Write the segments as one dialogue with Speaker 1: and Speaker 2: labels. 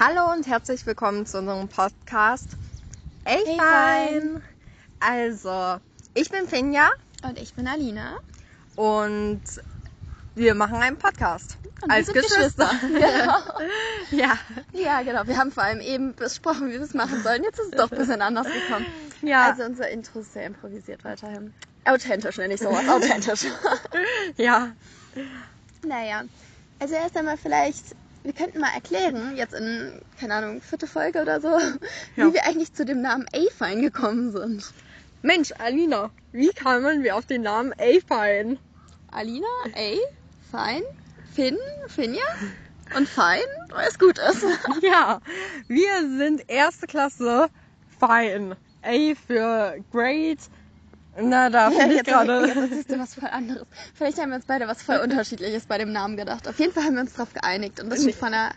Speaker 1: Hallo und herzlich willkommen zu unserem Podcast Ey
Speaker 2: Ey,
Speaker 1: Fein. Also, ich bin Finja
Speaker 2: Und ich bin Alina.
Speaker 1: und wir machen einen Podcast.
Speaker 2: Und
Speaker 1: als
Speaker 2: sind
Speaker 1: Geschwister.
Speaker 2: Genau.
Speaker 1: ja.
Speaker 2: Ja, genau. Wir haben vor allem eben besprochen, wie wir es machen sollen. Jetzt ist es doch ein bisschen anders gekommen.
Speaker 1: Ja.
Speaker 2: Also unser Intro ist sehr improvisiert weiterhin. Authentisch nenne ich sowas. Authentisch.
Speaker 1: ja.
Speaker 2: naja. Also erst einmal vielleicht, wir könnten mal erklären, jetzt in, keine Ahnung, vierte Folge oder so,
Speaker 1: Ja.
Speaker 2: wie wir eigentlich zu dem Namen A-Fine gekommen sind.
Speaker 1: Mensch, Alina, wie kamen wir auf den Namen Fein?
Speaker 2: Alina, A, Fine, Finn, Finja und Fein, weil es gut ist.
Speaker 1: Ja, wir sind erste Klasse Fein. A für Great. Na, da
Speaker 2: Ja,
Speaker 1: finde ich gerade.
Speaker 2: jetzt du was voll anderes. Vielleicht haben wir uns beide was voll unterschiedliches bei dem Namen gedacht. Auf jeden Fall haben wir uns darauf geeinigt und das schon vor einer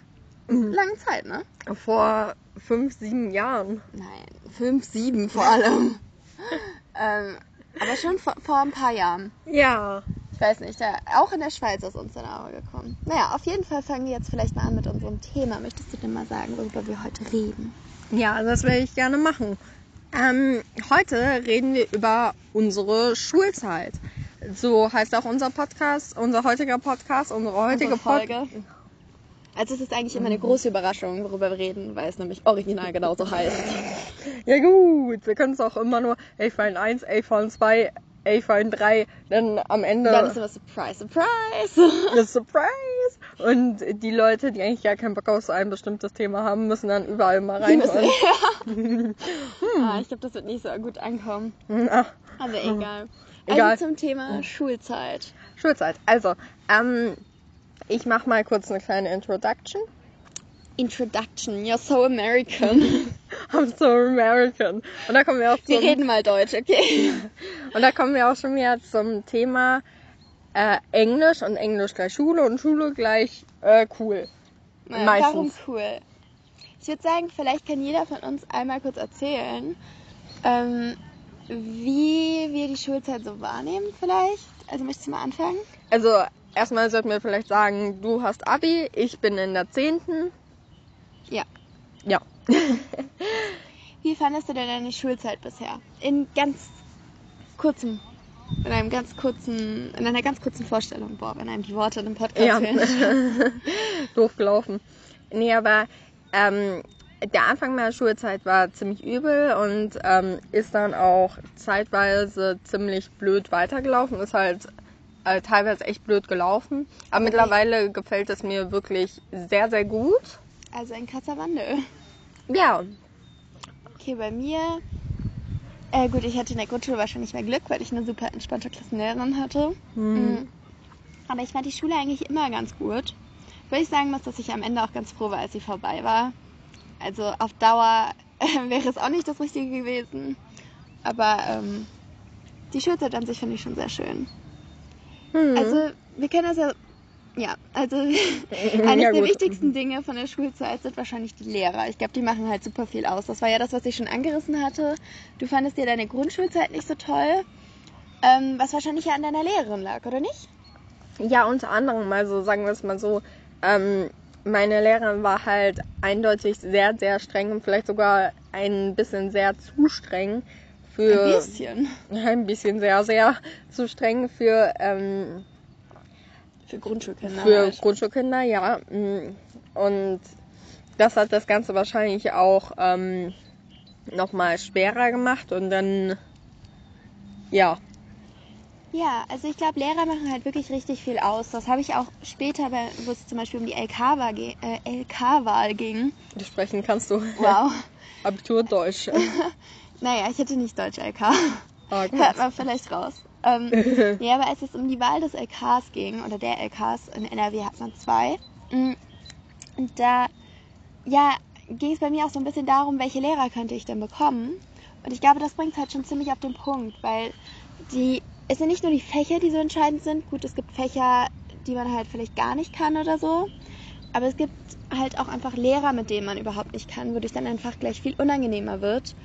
Speaker 1: Mhm.
Speaker 2: langen Zeit, ne?
Speaker 1: Vor fünf, sieben Jahren.
Speaker 2: Nein, fünf, sieben vor allem. ähm, aber schon vor, vor ein paar Jahren.
Speaker 1: Ja.
Speaker 2: Ich weiß nicht, da, auch in der Schweiz ist uns der Name gekommen. Naja, auf jeden Fall fangen wir jetzt vielleicht mal an mit unserem Thema. Möchtest du denn mal sagen, worüber wir heute reden?
Speaker 1: Ja, das werde ich gerne machen. Ähm, heute reden wir über unsere Schulzeit. So heißt auch unser Podcast, unser heutiger Podcast, unsere heutige
Speaker 2: Unsere Folge. Also es ist eigentlich immer eine große Überraschung, worüber wir reden, weil es nämlich original genauso heißt.
Speaker 1: Ja gut, wir können es auch immer nur A-Fine 1, A-Fine 2, A-Fine 3, dann am Ende
Speaker 2: Dann ist immer Surprise, Surprise.
Speaker 1: eine Surprise. Und die Leute, die eigentlich gar keinen Bock auf so ein bestimmtes Thema haben, müssen dann überall mal
Speaker 2: Die müssen-
Speaker 1: reinhören.
Speaker 2: ah, ich glaube, das wird nicht so gut ankommen.
Speaker 1: Na,
Speaker 2: Aber egal.
Speaker 1: Egal.
Speaker 2: Also zum Thema Schulzeit.
Speaker 1: Schulzeit. Also, ähm, ich mache mal kurz eine kleine Introduction.
Speaker 2: Introduction, you're so American.
Speaker 1: I'm so American. Und da kommen wir auch
Speaker 2: Wir
Speaker 1: zum,
Speaker 2: reden mal Deutsch, okay?
Speaker 1: und da kommen wir auch schon wieder zum Thema äh, Englisch und Englisch gleich Schule und Schule gleich äh, cool.
Speaker 2: Naja,
Speaker 1: Meistens.
Speaker 2: Warum cool? Ich würde sagen, vielleicht kann jeder von uns einmal kurz erzählen, ähm, wie wir die Schulzeit so wahrnehmen vielleicht. Also möchtest du mal anfangen?
Speaker 1: Also erstmal sollten wir vielleicht sagen, du hast Abi, ich bin in der 10.
Speaker 2: Ja.
Speaker 1: Ja.
Speaker 2: Wie fandest du denn deine Schulzeit bisher? In ganz kurzem, in einem ganz kurzen, in einer ganz kurzen Vorstellung. Boah, wenn einem die Worte im Podcast
Speaker 1: Ja.
Speaker 2: fehlen.
Speaker 1: Doof gelaufen. Nee, aber ähm, der Anfang meiner Schulzeit war ziemlich übel und ähm, ist dann auch zeitweise ziemlich blöd weitergelaufen. Ist halt äh, teilweise echt blöd gelaufen. Aber
Speaker 2: Okay.
Speaker 1: mittlerweile gefällt es mir wirklich sehr, sehr gut.
Speaker 2: Also ein krasser Wandel.
Speaker 1: Ja.
Speaker 2: Okay, bei mir. Äh, gut, ich hatte in der Grundschule wahrscheinlich mehr Glück, weil ich eine super entspannte Klassenlehrerin hatte. Mhm. Aber ich fand die Schule eigentlich immer ganz gut. Weil ich sagen muss, dass ich am Ende auch ganz froh war, als sie vorbei war. Also auf Dauer äh, wäre es auch nicht das Richtige gewesen. Aber ähm, die Schulzeit an sich finde ich schon sehr schön.
Speaker 1: Hm.
Speaker 2: Also wir können das ja. Ja, also eines
Speaker 1: Ja,
Speaker 2: der wichtigsten Dinge von der Schulzeit sind wahrscheinlich die Lehrer. Ich glaube, die machen halt super viel aus. Das war ja das, was ich schon angerissen hatte. Du fandest dir deine Grundschulzeit nicht so toll, ähm, was wahrscheinlich ja an deiner Lehrerin lag, oder nicht?
Speaker 1: Ja, unter anderem, also sagen wir es mal so, ähm, meine Lehrerin war halt eindeutig sehr, sehr streng und vielleicht sogar ein bisschen sehr zu streng für.
Speaker 2: Ein bisschen.
Speaker 1: Ein bisschen sehr, sehr zu streng für, ähm,
Speaker 2: Für Grundschulkinder.
Speaker 1: für
Speaker 2: halt.
Speaker 1: Grundschulkinder, ja. mm. Und das hat das Ganze wahrscheinlich auch ähm, nochmal schwerer gemacht und dann, ja.
Speaker 2: Ja, also ich glaube, Lehrer machen halt wirklich richtig viel aus. Das habe ich auch später, wo es zum Beispiel um die LK-Wahl ge äh, LK-Wahl ging.
Speaker 1: Sprechen kannst du.
Speaker 2: Wow.
Speaker 1: Abitur Deutsch.
Speaker 2: naja, ich hatte nicht Deutsch-LK.
Speaker 1: Ah, gut.
Speaker 2: Hört man vielleicht raus. Ähm, ja, aber als es um die Wahl des LKs ging, oder der LKs, in NRW hat man zwei, mm, und da, ja, ging es bei mir auch so ein bisschen darum, welche Lehrer könnte ich denn bekommen. Und ich glaube, das bringt es halt schon ziemlich auf den Punkt, weil die, es sind nicht nur die Fächer, die so entscheidend sind. Gut, es gibt Fächer, die man halt vielleicht gar nicht kann oder so. Aber es gibt halt auch einfach Lehrer, mit denen man überhaupt nicht kann, wodurch dann einfach gleich viel unangenehmer wird.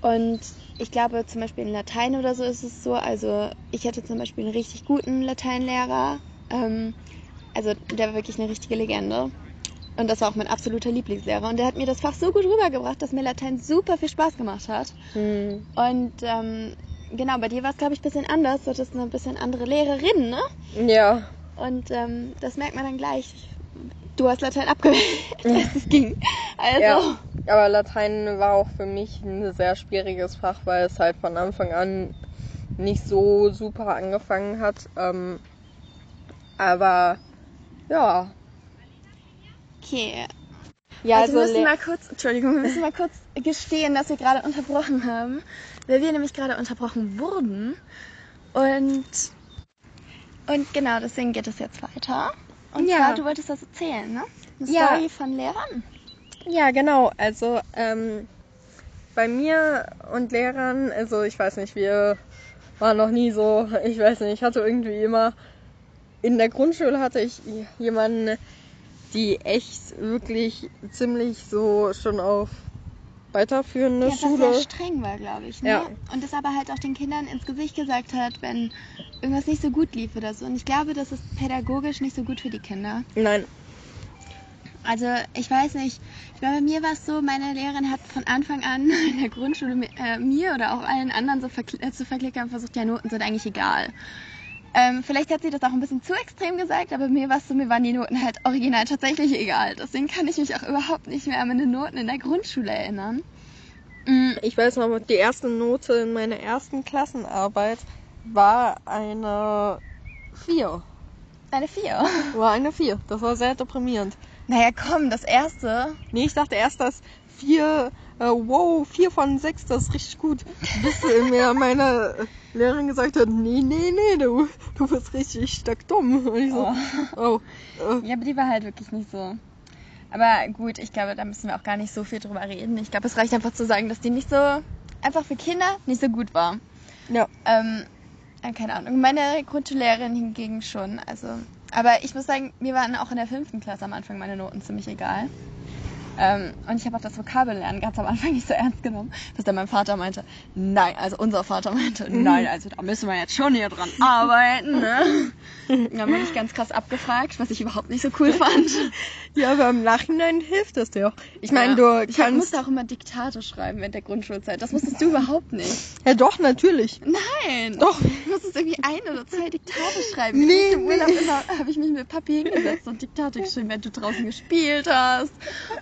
Speaker 2: Und ich glaube, zum Beispiel in Latein oder so ist es so. Also ich hatte zum Beispiel einen richtig guten Lateinlehrer. Ähm, also der war wirklich eine richtige Legende. Und das war auch mein absoluter Lieblingslehrer. Und der hat mir das Fach so gut rübergebracht, dass mir Latein super viel Spaß gemacht hat.
Speaker 1: Hm.
Speaker 2: Und ähm, genau, bei dir war es, glaube ich, ein bisschen anders. Du hattest eine bisschen andere Lehrerin, ne?
Speaker 1: Ja.
Speaker 2: Und ähm, das merkt man dann gleich. Du hast Latein abgewählt, als es ging. Also,
Speaker 1: Ja. Aber Latein war auch für mich ein sehr schwieriges Fach, weil es halt von Anfang an nicht so super angefangen hat. Ähm, aber ja.
Speaker 2: okay.
Speaker 1: Ja,
Speaker 2: also wir müssen mal kurz, Entschuldigung, wir müssen mal kurz gestehen, dass wir gerade unterbrochen haben, weil wir nämlich gerade unterbrochen wurden. Und, und genau, deswegen geht es jetzt weiter. Und
Speaker 1: Ja.
Speaker 2: zwar, du wolltest das erzählen, ne? Eine
Speaker 1: Ja.
Speaker 2: Story von Lehrern.
Speaker 1: Ja, genau. Also ähm, bei mir und Lehrern, also ich weiß nicht, wir waren noch nie so, ich weiß nicht, ich hatte irgendwie immer, in der Grundschule hatte ich jemanden, die echt wirklich ziemlich so schon auf weiterführende
Speaker 2: Ja, was
Speaker 1: Schule.
Speaker 2: sehr streng war, glaube ich. Ne?
Speaker 1: Ja.
Speaker 2: Und das aber halt auch den Kindern ins Gesicht gesagt hat, wenn irgendwas nicht so gut lief oder so. Und ich glaube, das ist pädagogisch nicht so gut für die Kinder.
Speaker 1: Nein,
Speaker 2: Also ich weiß nicht, ich meine, bei mir war es so, meine Lehrerin hat von Anfang an in der Grundschule mi- äh, mir oder auch allen anderen so verkl äh, zu verklickern versucht, ja, Noten sind eigentlich egal. Ähm, vielleicht hat sie das auch ein bisschen zu extrem gesagt, aber mir war es so, mir waren die Noten halt original tatsächlich egal. Deswegen kann ich mich auch überhaupt nicht mehr an meine Noten in der Grundschule erinnern. Mm,
Speaker 1: ich weiß noch, die erste Note in meiner ersten Klassenarbeit war eine 4.
Speaker 2: Eine 4.
Speaker 1: War eine 4. Das war sehr deprimierend.
Speaker 2: Naja, komm, das erste.
Speaker 1: Nee, ich dachte erst, dass vier, äh, wow, vier von sechs, das ist richtig gut. Bis mir meine Lehrerin gesagt hat, nee, nee, nee, du, du bist richtig stark dumm. Und ich so, oh, äh,
Speaker 2: Ja, aber die war halt wirklich nicht so. Aber gut, ich glaube, da müssen wir auch gar nicht so viel drüber reden. Ich glaube, es reicht einfach zu sagen, dass die nicht so, einfach für Kinder nicht so gut war.
Speaker 1: ja.
Speaker 2: Ähm, äh, keine Ahnung. Meine Grundschullehrerin hingegen schon. Also, aber ich muss sagen, mir waren auch in der fünften Klasse am Anfang meine Noten ziemlich egal. Ähm, und ich habe auch das Vokabellernen ganz am Anfang nicht so ernst genommen, bis dann mein Vater meinte, nein, also unser Vater meinte, nein, also da müssen wir jetzt schon hier dran arbeiten, ne? Und dann bin ich ganz krass abgefragt, was ich überhaupt nicht so cool fand.
Speaker 1: ja, aber im Nachhinein hilft das dir auch. Ich meine,
Speaker 2: Ja.
Speaker 1: du
Speaker 2: Ich
Speaker 1: kannst...
Speaker 2: musste auch immer Diktate schreiben während der Grundschulzeit. Das musstest du überhaupt nicht.
Speaker 1: Ja, doch, natürlich.
Speaker 2: Nein.
Speaker 1: Doch.
Speaker 2: Du musstest irgendwie ein oder zwei Diktate schreiben.
Speaker 1: Nee,
Speaker 2: Im Urlaub
Speaker 1: nee.
Speaker 2: immer habe ich mich mit Papi hingesetzt und Diktate geschrieben, wenn du draußen gespielt hast.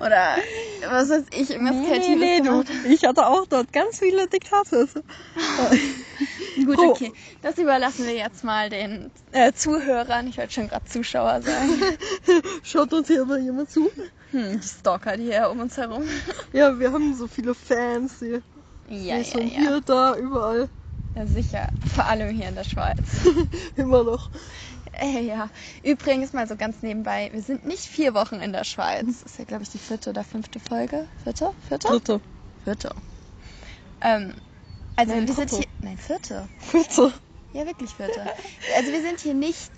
Speaker 2: Oder was weiß ich, irgendwas
Speaker 1: Nee,
Speaker 2: Kreatives
Speaker 1: nee, du.
Speaker 2: gemacht.
Speaker 1: Ich hatte auch dort ganz viele Diktate.
Speaker 2: Gut,
Speaker 1: Oh.
Speaker 2: okay. Das überlassen wir jetzt mal den äh, Zuhörern. Ich wollte schon gerade Zuschauer sagen.
Speaker 1: Schaut uns hier aber jemand zu?
Speaker 2: Hm, die Stalker, die hier um uns herum.
Speaker 1: Ja, wir haben so viele Fans hier.
Speaker 2: Ja, ja,
Speaker 1: so
Speaker 2: ja.
Speaker 1: hier, da, überall.
Speaker 2: ja. Sicher. Vor allem hier in der Schweiz.
Speaker 1: Immer noch.
Speaker 2: Äh, ja, übrigens mal so ganz nebenbei, wir sind nicht vier Wochen in der Schweiz. Das ist ja, glaube ich, die vierte oder fünfte Folge. Vierte? Vierte?
Speaker 1: Dritte.
Speaker 2: Vierte. Ähm, also
Speaker 1: Nein,
Speaker 2: wir sind
Speaker 1: dritte.
Speaker 2: hier. Nein, vierte.
Speaker 1: Vierte.
Speaker 2: Ja, wirklich vierte. Also wir sind hier nicht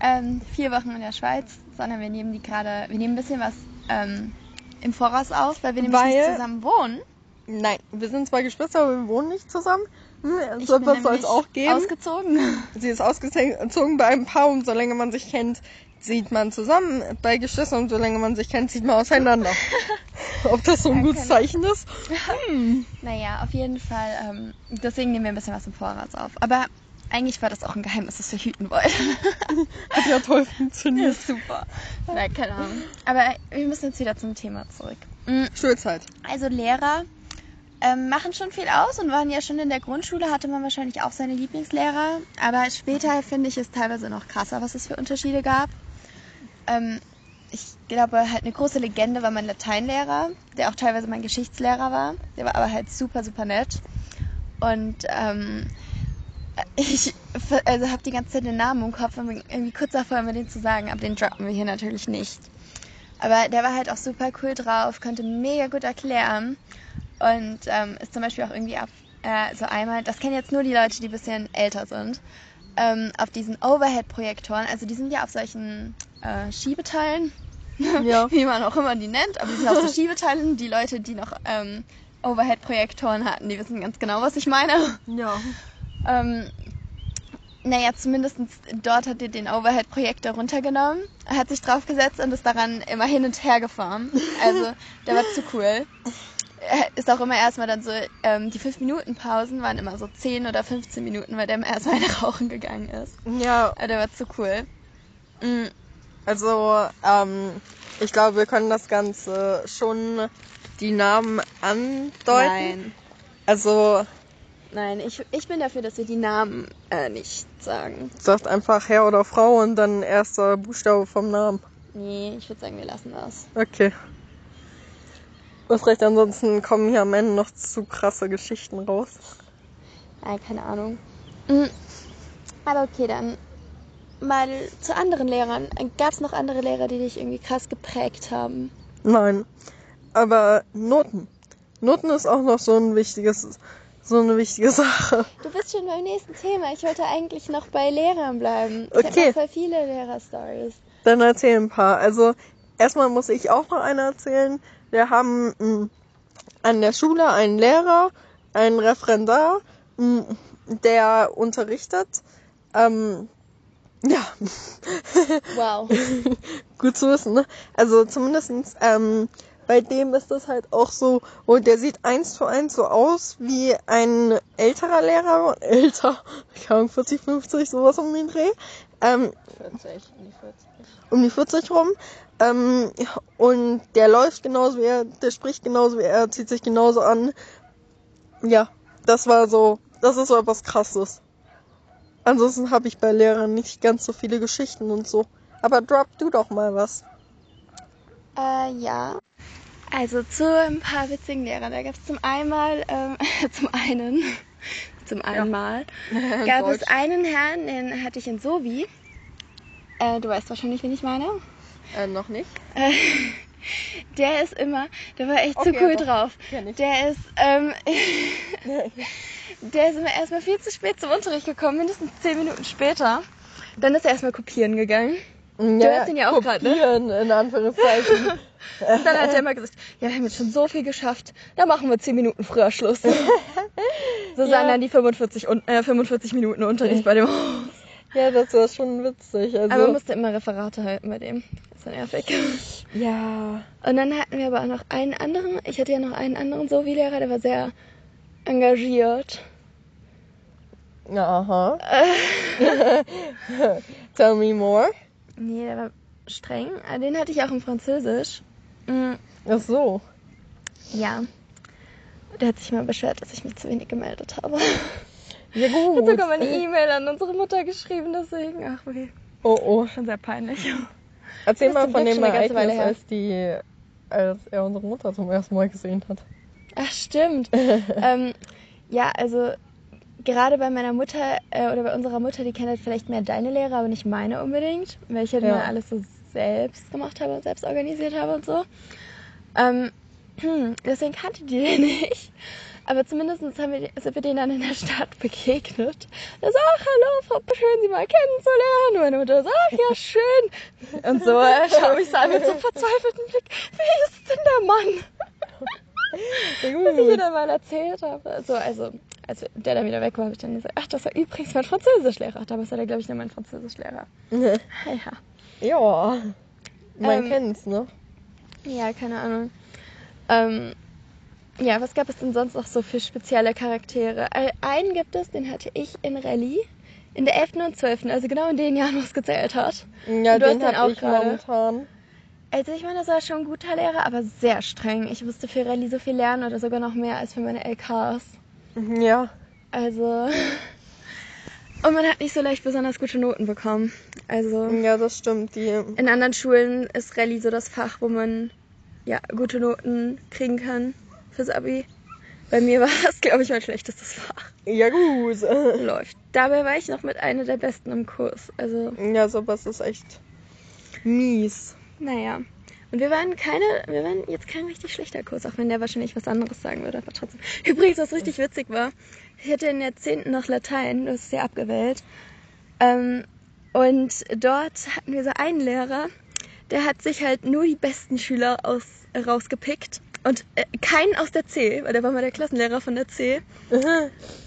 Speaker 2: ähm, vier Wochen in der Schweiz, sondern wir nehmen die gerade, wir nehmen ein bisschen was ähm, im Voraus auf, weil wir nämlich
Speaker 1: Weil-
Speaker 2: nicht zusammen wohnen.
Speaker 1: Nein, wir sind zwei Geschwister, aber wir wohnen nicht zusammen. Hm, So etwas soll es auch geben.
Speaker 2: ausgezogen.
Speaker 1: Sie ist ausgezogen bei einem Paar und solange man sich kennt, zieht man zusammen. Bei Geschwistern und solange man sich kennt, zieht man auseinander. Ob das so ein
Speaker 2: Ja,
Speaker 1: gutes Zeichen ist? Hm.
Speaker 2: Naja, auf jeden Fall. Ähm, deswegen nehmen wir ein bisschen was im Voraus auf. Aber eigentlich war das auch ein Geheimnis, das wir hüten wollten.
Speaker 1: Hat ja toll funktioniert.
Speaker 2: super. Na, keine Ahnung. Aber wir müssen jetzt wieder zum Thema zurück. Mm,
Speaker 1: Schulzeit.
Speaker 2: Also Lehrer ähm, machen schon viel aus und waren ja schon in der Grundschule, hatte man wahrscheinlich auch seine Lieblingslehrer. Aber später finde ich es teilweise noch krasser, was es für Unterschiede gab. Ähm, ich glaube, halt eine große Legende war mein Lateinlehrer, der auch teilweise mein Geschichtslehrer war. Der war aber halt super, super nett. Und ähm, ich also habe die ganze Zeit den Namen im Kopf und bin irgendwie kurz davor, mir den zu sagen, aber den droppen wir hier natürlich nicht. Aber der war halt auch super cool drauf, konnte mega gut erklären und ähm, ist zum Beispiel auch irgendwie auf äh, so einmal, das kennen jetzt nur die Leute, die ein bisschen älter sind, ähm, auf diesen Overhead-Projektoren, also die sind ja auf solchen äh, Schiebeteilen,
Speaker 1: Ja.
Speaker 2: wie man auch immer die nennt, aber die sind auf so Schiebeteilen, die Leute, die noch ähm, Overhead-Projektoren hatten, die wissen ganz genau, was ich meine.
Speaker 1: Ja.
Speaker 2: Ähm, naja, zumindest dort hat er den Overhead-Projektor runtergenommen, hat sich draufgesetzt und ist daran immer hin und her gefahren. Also, der war zu cool. Er Ist auch immer erstmal dann so, ähm, die 5-Minuten-Pausen waren immer so 10 oder 15 Minuten, weil der immer erstmal rauchen gegangen ist.
Speaker 1: Ja,
Speaker 2: Aber der war zu cool. Mm,
Speaker 1: also ähm, ich glaube, wir können das Ganze schon die Namen andeuten.
Speaker 2: Nein.
Speaker 1: Also
Speaker 2: Nein, ich, ich bin dafür, dass wir die Namen äh, nicht sagen.
Speaker 1: sagt einfach Herr oder Frau und dann erster Buchstabe vom Namen.
Speaker 2: Nee, ich würde sagen, wir lassen das.
Speaker 1: Okay. Was recht, ansonsten kommen hier am Ende noch zu krasse Geschichten raus.
Speaker 2: Ja, keine Ahnung. Mm, Aber okay, dann mal zu anderen Lehrern. Gab es noch andere Lehrer, die dich irgendwie krass geprägt haben?
Speaker 1: Nein. Aber Noten. Noten ist auch noch so ein wichtiges, so eine wichtige Sache.
Speaker 2: Du bist schon beim nächsten Thema. Ich wollte eigentlich noch bei Lehrern bleiben. Ich
Speaker 1: Okay.
Speaker 2: habe voll viele Lehrer-Stories.
Speaker 1: Dann erzähl ein paar. Also erstmal muss ich auch noch eine erzählen. Wir haben mh, an der Schule einen Lehrer, einen Referendar, mh, der unterrichtet. Ähm, ja,
Speaker 2: Wow.
Speaker 1: gut zu wissen, ne? Also zumindestens ähm, bei dem ist das halt auch so, oh, der sieht eins zu eins so aus wie ein älterer Lehrer, älter, keine Ahnung, 40, 50, sowas um den Dreh. Ähm,
Speaker 2: 40, um die 40.
Speaker 1: um die 40 rum. Ähm, und der läuft genauso wie er, der spricht genauso wie er, zieht sich genauso an. Ja, das war so, das ist so etwas krasses. Ansonsten habe ich bei Lehrern nicht ganz so viele Geschichten und so. Aber drop du doch mal was.
Speaker 2: Äh, ja. Also zu ein paar witzigen Lehrern. Da gab es zum einmal, ähm, zum einen, zum einmal, gab es einen Herrn, den hatte ich in Sovi. Äh, du weißt wahrscheinlich, wen ich meine.
Speaker 1: Äh, noch nicht.
Speaker 2: Äh, der ist immer, der war echt
Speaker 1: Okay,
Speaker 2: zu cool drauf. Der ist, ähm, der ist immer erstmal viel zu spät zum Unterricht gekommen, mindestens zehn Minuten später. Dann ist er erstmal kopieren gegangen.
Speaker 1: Ja,
Speaker 2: hast ihn ja auch grad, ne?
Speaker 1: kopieren, in Anführungszeichen.
Speaker 2: Und dann hat er immer gesagt, ja, wir haben jetzt schon so viel geschafft, da machen wir 10 Minuten früher Schluss. So sahen
Speaker 1: Ja.
Speaker 2: dann die 45, un äh, 45 Minuten Unterricht bei dem.
Speaker 1: ja, das war schon witzig. Also,
Speaker 2: Aber man musste immer Referate halten bei dem. War nervig.
Speaker 1: ja.
Speaker 2: Und dann hatten wir aber auch noch einen anderen, ich hatte ja noch einen anderen Sovi-Lehrer, der war sehr engagiert.
Speaker 1: Aha. Tell me more.
Speaker 2: Nee, der war streng. Ah, Den hatte ich auch im Französisch. Mm,
Speaker 1: Ach so.
Speaker 2: ja. Der hat sich mal beschwert, dass ich mich zu wenig gemeldet habe.
Speaker 1: Ja
Speaker 2: Ich
Speaker 1: gut.
Speaker 2: habe sogar mal eine E-Mail an unsere Mutter geschrieben, deswegen. Ach weh.
Speaker 1: Oh oh.
Speaker 2: Schon sehr peinlich.
Speaker 1: Erzähl mal von dem Ereignis, als die, als er unsere Mutter zum ersten Mal gesehen hat.
Speaker 2: Ach, stimmt. ähm, ja, also gerade bei meiner Mutter äh, oder bei unserer Mutter, die kennt halt vielleicht mehr deine Lehre, aber nicht meine unbedingt, weil ich halt
Speaker 1: Ja.
Speaker 2: immer alles so selbst gemacht habe und selbst organisiert habe und so. Ähm, deswegen kannte die den nicht. Aber zumindest haben wir, sind wir denen dann in der Stadt begegnet. Er so, ach, hallo, Frau, schön, Sie mal kennenzulernen. Und meine Mutter so, ach, ja, schön. Und so äh, schaue ich so an mit so einem verzweifelten Blick. Wie ist denn der Mann? Was ich ihr
Speaker 1: gut.
Speaker 2: dann mal erzählt habe. So, also, als der dann wieder weg war, habe ich dann gesagt, ach, das war übrigens mein Französischlehrer. Damals war der, glaube ich, noch mein Französischlehrer. Ja.
Speaker 1: ja. Man
Speaker 2: Ähm,
Speaker 1: kennt's, ne?
Speaker 2: Ja, keine Ahnung. Ähm, ja, was gab es denn sonst noch so für spezielle Charaktere? Äh, Einen gibt es, den hatte ich in Rallye. In der 11. und 12., also genau in den Jahren, wo es gezählt hat.
Speaker 1: Ja,
Speaker 2: Und du hast
Speaker 1: den
Speaker 2: den
Speaker 1: hab
Speaker 2: auch
Speaker 1: ich
Speaker 2: gerade.
Speaker 1: momentan.
Speaker 2: Also ich meine, das war schon ein guter Lehrer, aber sehr streng. Ich musste für Rallye so viel lernen oder sogar noch mehr als für meine LKs.
Speaker 1: Ja.
Speaker 2: Also. Und man hat nicht so leicht besonders gute Noten bekommen. Also.
Speaker 1: Ja, das stimmt. Die,
Speaker 2: In anderen Schulen ist Rallye so das Fach, wo man ja gute Noten kriegen kann fürs Abi. Bei mir war das, glaube ich, mein schlechtestes Fach.
Speaker 1: ja, gut.
Speaker 2: Läuft. Dabei war ich noch mit einer der Besten im Kurs. Also,
Speaker 1: Ja, sowas ist echt mies.
Speaker 2: naja. Und wir waren keine, wir waren jetzt kein richtig schlechter Kurs, auch wenn der wahrscheinlich was anderes sagen würde, aber trotzdem. Übrigens, was richtig witzig war, ich hatte in der 10. noch Latein, hast es ja abgewählt. Ähm, und dort hatten wir so einen Lehrer, der hat sich halt nur die besten Schüler aus, rausgepickt und äh, keinen aus der C, weil der war mal der Klassenlehrer von der C.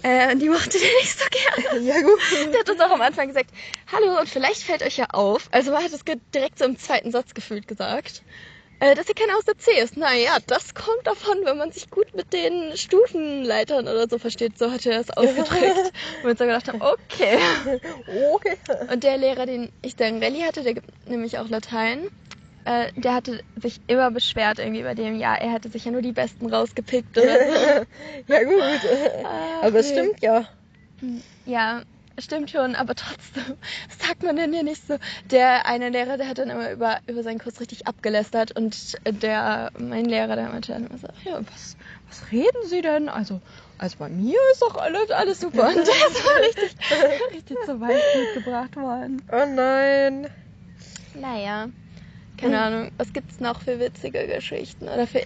Speaker 2: Äh, und die mochte den nicht so gerne.
Speaker 1: Ja, gut.
Speaker 2: Der hat uns auch am Anfang gesagt, hallo, und vielleicht fällt euch ja auf, also man hat es direkt so im zweiten Satz gefühlt gesagt, äh, dass hier keiner aus der C ist. Naja, das kommt davon, wenn man sich gut mit den Stufenleitern oder so versteht. So hat er das ausgedrückt. Und wir uns so gedacht haben, okay.
Speaker 1: Okay.
Speaker 2: Und der Lehrer, den ich da in Rallye hatte, der gibt nämlich auch Latein, äh, der hatte sich immer beschwert irgendwie bei dem, ja, er hätte sich ja nur die Besten rausgepickt oder so.
Speaker 1: Ja, gut.
Speaker 2: Ach,
Speaker 1: Aber es
Speaker 2: nee.
Speaker 1: stimmt ja.
Speaker 2: Ja, stimmt schon, aber trotzdem, was sagt man denn hier nicht so? Der eine Lehrer, der hat dann immer über, über seinen Kurs richtig abgelästert und der, mein Lehrer, der meinte dann immer so, ja, was, was reden Sie denn? Also, also bei mir ist doch alles, alles super. Und der ist mal richtig, richtig zur Weißblut gebracht worden.
Speaker 1: Oh nein.
Speaker 2: Naja, keine Ahnung, was gibt's noch für witzige Geschichten oder für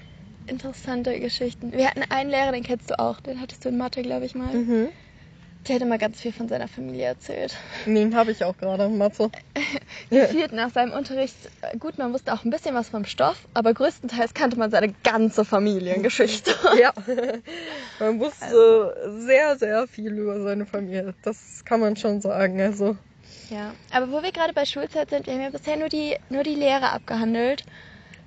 Speaker 2: interessante Geschichten? Wir hatten einen Lehrer, den kennst du auch, den hattest du in Mathe, glaube ich mal.
Speaker 1: Mhm.
Speaker 2: Der hat immer ganz viel von seiner Familie erzählt.
Speaker 1: Den habe ich auch gerade, Mathe.
Speaker 2: Gefühlt nach seinem Unterricht, äh, gut, man wusste auch ein bisschen was vom Stoff, aber größtenteils kannte man seine ganze Familiengeschichte.
Speaker 1: Ja. Man wusste sehr, sehr viel über seine Familie. Das kann man schon sagen. Also.
Speaker 2: Ja, aber wo wir gerade bei Schulzeit sind, wir haben ja bisher nur die, nur die Lehre abgehandelt.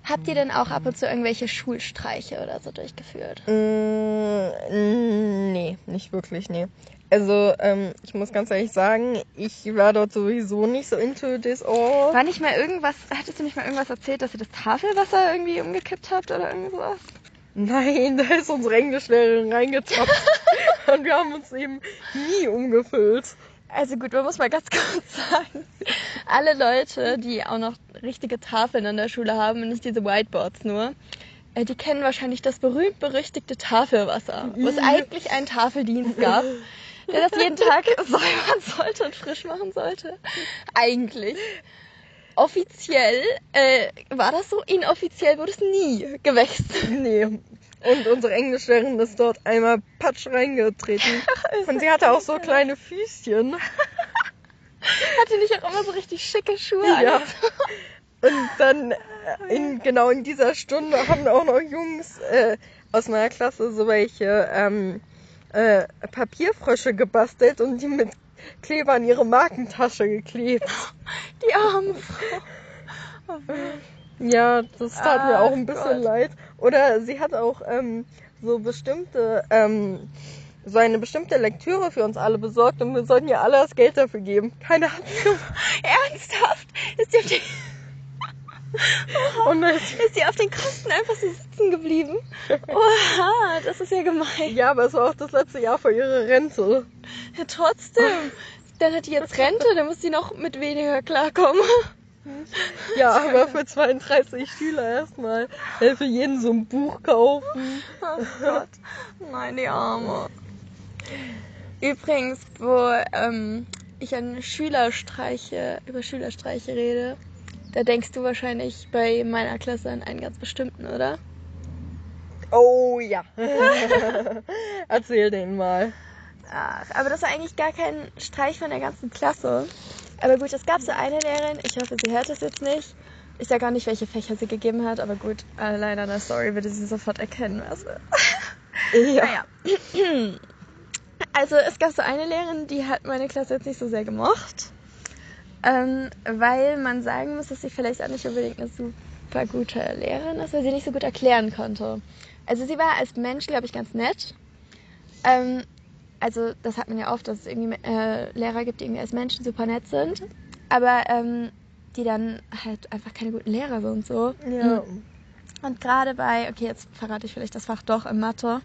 Speaker 2: Habt ihr denn auch ab und zu irgendwelche Schulstreiche oder so durchgeführt?
Speaker 1: Mm, nee, nicht wirklich, nee. Also, ähm, ich muss ganz ehrlich sagen, ich war dort sowieso nicht so into this all.
Speaker 2: War nicht mal irgendwas, hattest du nicht mal irgendwas erzählt, dass ihr das Tafelwasser irgendwie umgekippt habt oder irgendwie sowas?
Speaker 1: Nein, da ist unsere Englischlehrerin reingetappt. und wir haben uns eben nie umgefüllt.
Speaker 2: Also gut, man muss mal ganz kurz sagen, alle Leute, die auch noch richtige Tafeln an der Schule haben und nicht diese Whiteboards nur, äh, die kennen wahrscheinlich das berühmt-berüchtigte Tafelwasser, wo es eigentlich einen Tafeldienst gab, der das jeden Tag säubern sollte und frisch machen sollte. Eigentlich. Offiziell äh, war das so, inoffiziell wurde es nie gewechselt.
Speaker 1: Nee. Und unsere Englischlehrerin ist dort einmal patsch reingetreten. Und sie hatte auch so kleine Füßchen.
Speaker 2: Hat die nicht auch immer so richtig schicke Schuhe
Speaker 1: Ja. Und dann äh, in, genau in dieser Stunde haben auch noch Jungs äh, aus meiner Klasse so welche ähm, äh, Papierfrösche gebastelt und die mit Kleber an ihre Markentasche geklebt.
Speaker 2: Die arme Frau.
Speaker 1: Ja, das tat mir
Speaker 2: Ach
Speaker 1: auch ein bisschen
Speaker 2: Gott.
Speaker 1: leid. Oder sie hat auch ähm, so bestimmte, ähm, so eine bestimmte Lektüre für uns alle besorgt und wir sollten ihr alle das Geld dafür geben. Hat's gemacht.
Speaker 2: Ernsthaft? Ist die auf den,
Speaker 1: Und es,
Speaker 2: ist die auf den Kosten einfach so sitzen geblieben? Oha, das ist ja gemein.
Speaker 1: ja, aber es war auch das letzte Jahr vor ihrer Rente.
Speaker 2: Ja, trotzdem. Dann hat die jetzt Rente, dann muss die noch mit weniger klarkommen.
Speaker 1: Ja, aber für 32 Schüler erstmal für jeden so ein Buch kaufen.
Speaker 2: Oh Gott. Nein, die Arme. Übrigens, wo ähm, ich an Schülerstreiche, über Schülerstreiche rede, da denkst du wahrscheinlich bei meiner Klasse an einen ganz bestimmten, oder?
Speaker 1: Oh ja. Erzähl den mal.
Speaker 2: Ach, aber das war eigentlich gar kein Streich von der ganzen Klasse. Aber gut, es gab so eine Lehrerin, ich hoffe, sie hört das jetzt nicht. Ich sag auch nicht, welche Fächer sie gegeben hat, aber gut, allein an der Story würde sie sofort erkennen, was.
Speaker 1: Ja.
Speaker 2: Naja. Also es gab so eine Lehrerin, die hat meine Klasse jetzt nicht so sehr gemocht. Ähm, weil man sagen muss, dass sie vielleicht auch nicht unbedingt eine super gute Lehrerin ist, weil sie nicht so gut erklären konnte. Also sie war als Mensch, glaube ich, ganz nett. Ähm, also das hat man ja oft, dass es irgendwie äh, Lehrer gibt, die irgendwie als Menschen super nett sind, aber ähm, die dann halt einfach keine guten Lehrer sind so.
Speaker 1: Ja.
Speaker 2: Und gerade bei, okay, jetzt verrate ich vielleicht das Fach doch in Mathe.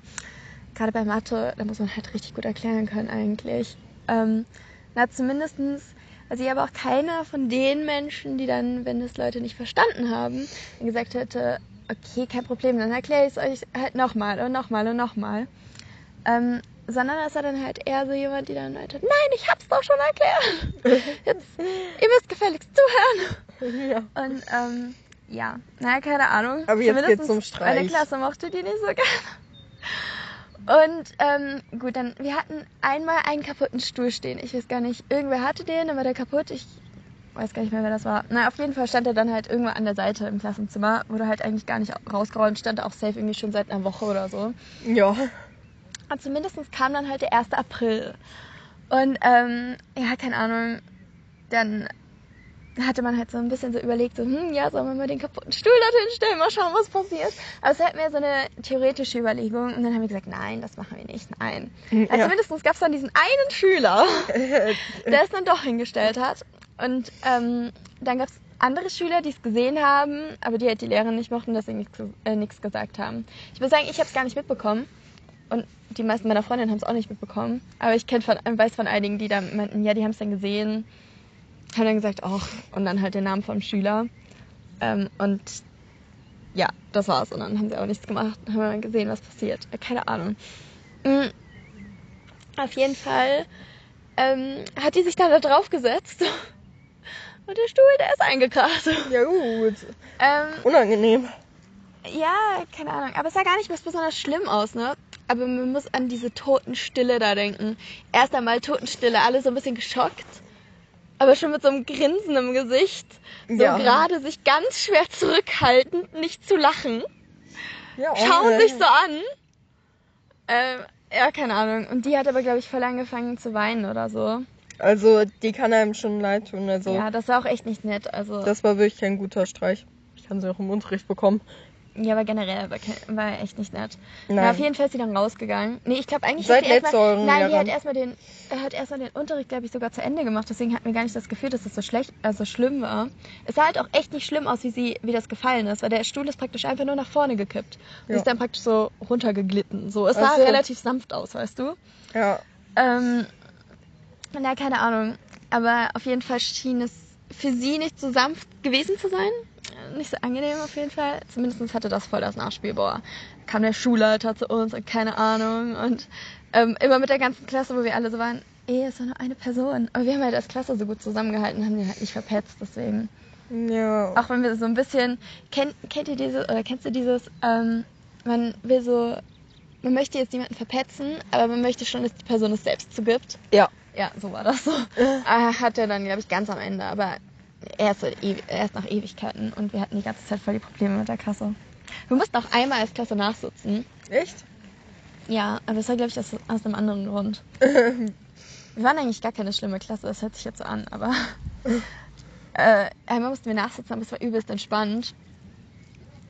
Speaker 2: Gerade bei Mathe, da muss man halt richtig gut erklären können eigentlich. Ähm, na, zumindestens, also ich aber auch keiner von den Menschen, die dann, wenn es Leute nicht verstanden haben, gesagt hätte, okay, kein Problem, dann erkläre ich es euch halt nochmal und nochmal und nochmal. Ähm, sondern das war dann halt eher so jemand, die dann meinte, nein, ich hab's doch schon erklärt. Jetzt, ihr müsst gefälligst zuhören.
Speaker 1: ja.
Speaker 2: Und ähm, ja, naja, keine Ahnung.
Speaker 1: Aber jetzt geht's zum Streich.
Speaker 2: Meine Klasse mochte die nicht so gerne. Und ähm, gut, dann, wir hatten einmal einen kaputten Stuhl stehen. Ich weiß gar nicht, irgendwer hatte den, dann war der kaputt. Ich weiß gar nicht mehr, wer das war. Na, auf jeden Fall stand er dann halt irgendwo an der Seite im Klassenzimmer, wurde halt eigentlich gar nicht rausgeräumt, stand auch safe irgendwie schon seit einer Woche oder so.
Speaker 1: Ja.
Speaker 2: Und zumindest kam dann halt der 1. April. Und ähm, ja, keine Ahnung, dann hatte man halt so ein bisschen so überlegt, so, hm, ja, sollen wir mal den kaputten Stuhl dorthin stellen, mal schauen, was passiert. Aber es war halt mehr so eine theoretische Überlegung. Und dann haben wir gesagt, nein, das machen wir nicht, nein.
Speaker 1: Ja.
Speaker 2: Also zumindest gab es dann diesen einen Schüler, der es dann doch hingestellt hat. Und ähm, dann gab es andere Schüler, die es gesehen haben, aber die halt die Lehrerin nicht mochten, deswegen nichts äh, nichts gesagt haben. Ich muss sagen, ich habe es gar nicht mitbekommen. Und die meisten meiner Freundinnen haben es auch nicht mitbekommen. Aber ich kenn von, weiß von einigen, die da meinten, ja, die haben es dann gesehen, haben dann gesagt, ach, und dann halt den Namen vom Schüler. Ähm, und ja, das war's. Und dann haben sie auch nichts gemacht, haben wir dann gesehen, was passiert. Äh, Keine Ahnung. Mm. Auf jeden Fall ähm, hat die sich dann da drauf gesetzt. Und der Stuhl, der ist eingekracht.
Speaker 1: Ja, gut.
Speaker 2: Ähm,
Speaker 1: Unangenehm.
Speaker 2: ja, keine Ahnung. Aber es sah gar nicht was besonders schlimm aus, ne? Aber man muss an diese Totenstille da denken. Erst einmal Totenstille, alle so ein bisschen geschockt. Aber schon mit so einem Grinsen im Gesicht. So
Speaker 1: Ja.
Speaker 2: gerade sich ganz schwer zurückhaltend, nicht zu lachen.
Speaker 1: Ja,
Speaker 2: Schauen sich so an. Ähm, ja, keine Ahnung. Und die hat aber, glaube ich, voll angefangen zu weinen oder so.
Speaker 1: Also, die kann einem schon leid tun. Also,
Speaker 2: Ja, das war auch echt nicht nett. Also,
Speaker 1: das war wirklich kein guter Streich. Ich kann sie auch im Unterricht bekommen.
Speaker 2: Ja, aber generell war, war echt nicht nett.
Speaker 1: Nein.
Speaker 2: Na, auf jeden Fall ist sie dann rausgegangen. Nee, ich glaube eigentlich hat
Speaker 1: zu euren
Speaker 2: Nein, die hat erstmal den, er hat erstmal den Unterricht, glaube ich, sogar zu Ende gemacht. Deswegen hatten wir gar nicht das Gefühl, dass das so schlecht, also schlimm war. Es sah halt auch echt nicht schlimm aus, wie sie, wie das gefallen ist, weil der Stuhl ist praktisch einfach nur nach vorne gekippt. Und
Speaker 1: Ja.
Speaker 2: ist dann praktisch so runtergeglitten. So, es sah
Speaker 1: so.
Speaker 2: relativ sanft aus, weißt du?
Speaker 1: Ja.
Speaker 2: Ähm, na, keine Ahnung. Aber auf jeden Fall schien es für sie nicht so sanft gewesen zu sein. Nicht so angenehm auf jeden Fall. Zumindest hatte das voll das Nachspiel. Boah, kam der Schulleiter zu uns und keine Ahnung. Und ähm, immer mit der ganzen Klasse, wo wir alle so waren, ey, es war nur eine Person. Aber wir haben halt als Klasse so gut zusammengehalten, haben den halt nicht verpetzt, deswegen.
Speaker 1: Ja.
Speaker 2: Auch wenn wir so ein bisschen, kennt, kennt ihr dieses, oder kennst du dieses, ähm, man will so, man möchte jetzt jemanden verpetzen, aber man möchte schon, dass die Person es selbst zugibt.
Speaker 1: Ja.
Speaker 2: Ja, so war das so. Äh, hat er dann, glaube ich, ganz am Ende, aber erst, erst nach Ewigkeiten und wir hatten die ganze Zeit voll die Probleme mit der Klasse. Wir mussten auch einmal als Klasse nachsitzen.
Speaker 1: Echt?
Speaker 2: Ja, aber das war, glaube ich, aus, aus einem anderen Grund. Wir waren eigentlich gar keine schlimme Klasse, das hört sich jetzt so an, aber äh, einmal mussten wir nachsitzen, aber es war übelst entspannt,